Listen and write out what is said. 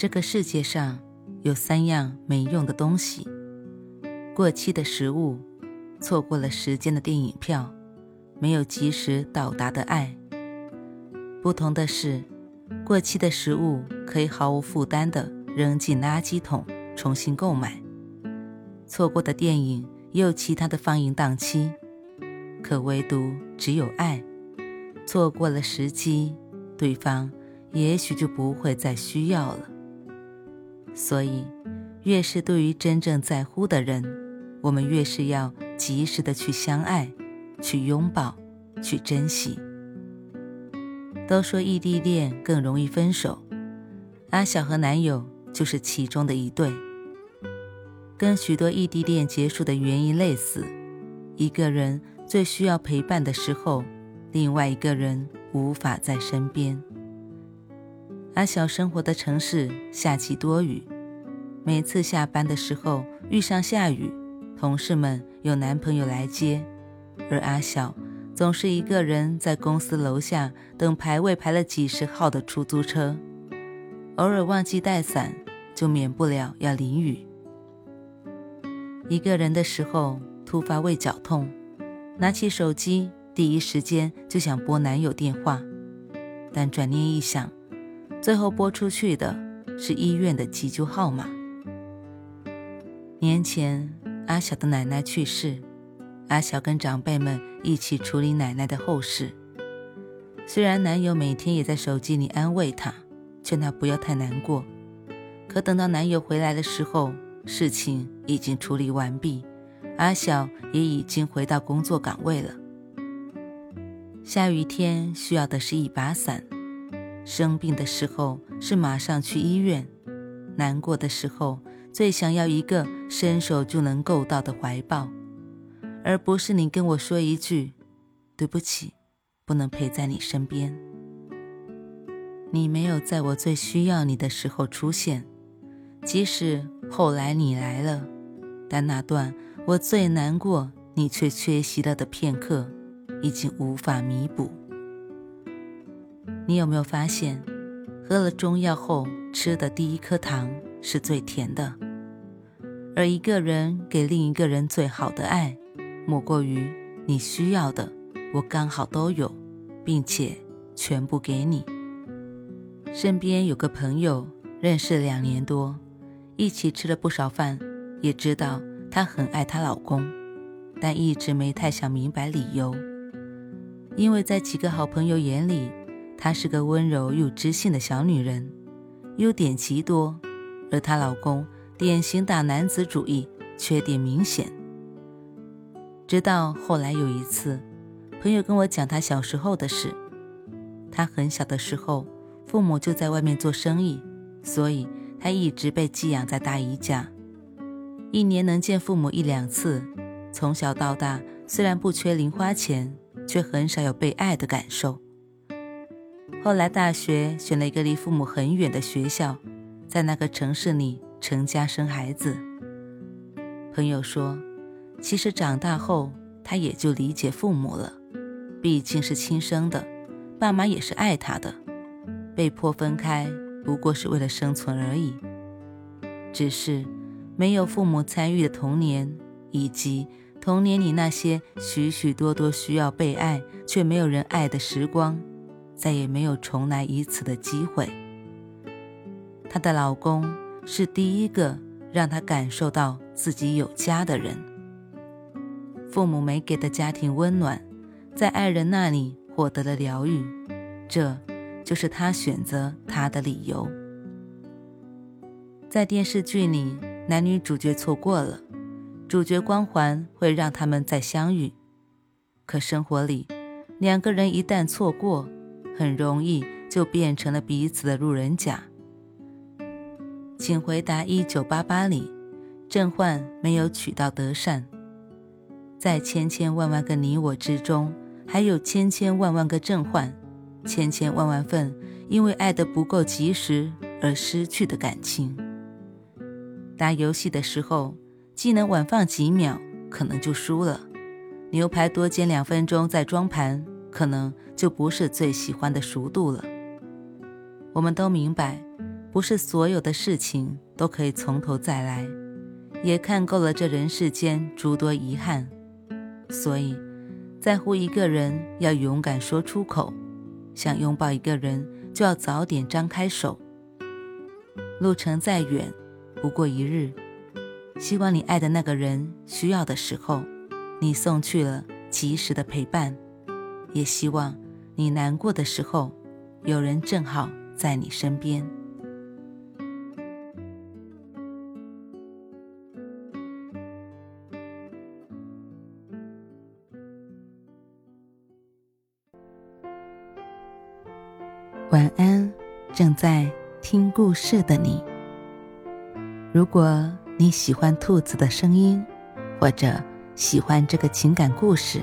这个世界上有三样没用的东西：过期的食物，错过了时间的电影票，没有及时到达的爱。不同的是，过期的食物可以毫无负担的扔进垃圾桶，重新购买；错过的电影也有其他的放映档期。可唯独只有爱，错过了时机，对方也许就不会再需要了。所以，越是对于真正在乎的人，我们越是要及时的去相爱、去拥抱、去珍惜。都说异地恋更容易分手，阿晓和男友就是其中的一对。跟许多异地恋结束的原因类似，一个人最需要陪伴的时候，另外一个人无法在身边。阿小生活的城市夏季多雨，每次下班的时候遇上下雨，同事们有男朋友来接，而阿小总是一个人在公司楼下等排位排了几十号的出租车，偶尔忘记带伞，就免不了要淋雨。一个人的时候突发胃绞痛，拿起手机第一时间就想拨男友电话，但转念一想。最后拨出去的是医院的急救号码。年前，阿晓的奶奶去世，阿晓跟长辈们一起处理奶奶的后事。虽然男友每天也在手机里安慰她，劝她不要太难过，可等到男友回来的时候，事情已经处理完毕，阿晓也已经回到工作岗位了。下雨天需要的是一把伞。生病的时候是马上去医院，难过的时候最想要一个伸手就能够到的怀抱，而不是你跟我说一句“对不起，不能陪在你身边”。你没有在我最需要你的时候出现，即使后来你来了，但那段我最难过你却缺席了的片刻，已经无法弥补。你有没有发现，喝了中药后吃的第一颗糖是最甜的？而一个人给另一个人最好的爱，莫过于你需要的，我刚好都有，并且全部给你。身边有个朋友，认识两年多，一起吃了不少饭，也知道她很爱她老公，但一直没太想明白理由，因为在几个好朋友眼里。她是个温柔又知性的小女人，优点极多，而她老公典型大男子主义，缺点明显。直到后来有一次，朋友跟我讲他小时候的事。他很小的时候，父母就在外面做生意，所以他一直被寄养在大姨家，一年能见父母一两次。从小到大，虽然不缺零花钱，却很少有被爱的感受。后来大学选了一个离父母很远的学校，在那个城市里成家生孩子。朋友说，其实长大后他也就理解父母了，毕竟是亲生的，爸妈也是爱他的，被迫分开不过是为了生存而已。只是没有父母参与的童年，以及童年里那些许许多多需要被爱却没有人爱的时光。再也没有重来一次的机会。她的老公是第一个让她感受到自己有家的人。父母没给的家庭温暖，在爱人那里获得了疗愈，这就是她选择他的理由。在电视剧里，男女主角错过了，主角光环会让他们再相遇。可生活里，两个人一旦错过，很容易就变成了彼此的路人甲。请回答：一九八八里，郑焕没有娶到德善。在千千万万个你我之中，还有千千万万个郑焕，千千万万份因为爱得不够及时而失去的感情。打游戏的时候，技能晚放几秒，可能就输了；牛排多煎两分钟再装盘，可能就不是最喜欢的熟度了。我们都明白。不是所有的事情都可以从头再来，也看够了这人世间诸多遗憾，所以，在乎一个人要勇敢说出口，想拥抱一个人就要早点张开手。路程再远，不过一日。希望你爱的那个人需要的时候，你送去了及时的陪伴；也希望你难过的时候，有人正好在你身边。晚安，正在听故事的你。如果你喜欢兔子的声音，或者喜欢这个情感故事，